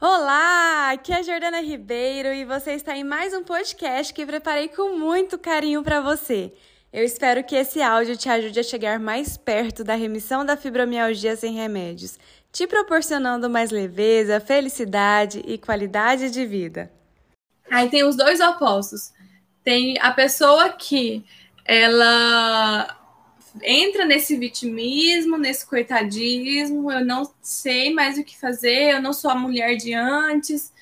Olá, aqui é a Jordana Ribeiro e você está em mais um podcast que preparei com muito carinho para você. Eu espero que esse áudio te ajude a chegar mais perto da remissão da fibromialgia sem remédios, te proporcionando mais leveza, felicidade e qualidade de vida. Aí tem os dois opostos. Tem a pessoa que ela entra nesse vitimismo, nesse coitadismo, eu não sei mais o que fazer, eu não sou a mulher de antes.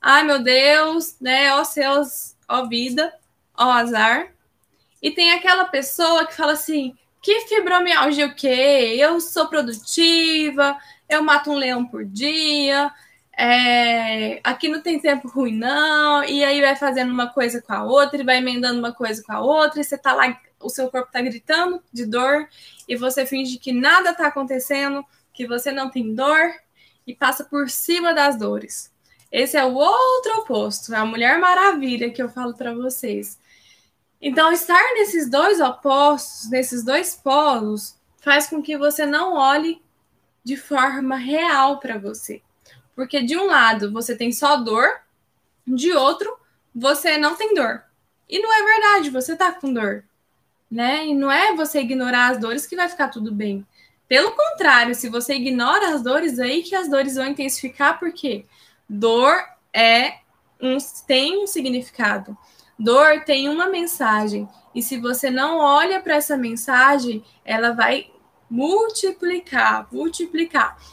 Ai, meu Deus, né? Ó céus, ó vida, ó azar. E tem aquela pessoa que fala assim: que fibromialgia o quê? Eu sou produtiva, eu mato um leão por dia, é, aqui não tem tempo ruim, não. E aí vai fazendo uma coisa com a outra, e vai emendando uma coisa com a outra, e você tá lá o seu corpo está gritando de dor e você finge que nada está acontecendo, que você não tem dor e passa por cima das dores. Esse é o outro oposto, é a Mulher Maravilha que eu falo para vocês. Então, estar nesses dois opostos, nesses dois polos, faz com que você não olhe de forma real para você. Porque de um lado você tem só dor, de outro você não tem dor. E não é verdade, você tá com dor né? E não é você ignorar as dores que vai ficar tudo bem. Pelo contrário, se você ignora as dores, aí que as dores vão intensificar, porque dor é um, tem um significado. Dor tem uma mensagem. E se você não olha para essa mensagem, ela vai multiplicar, multiplicar.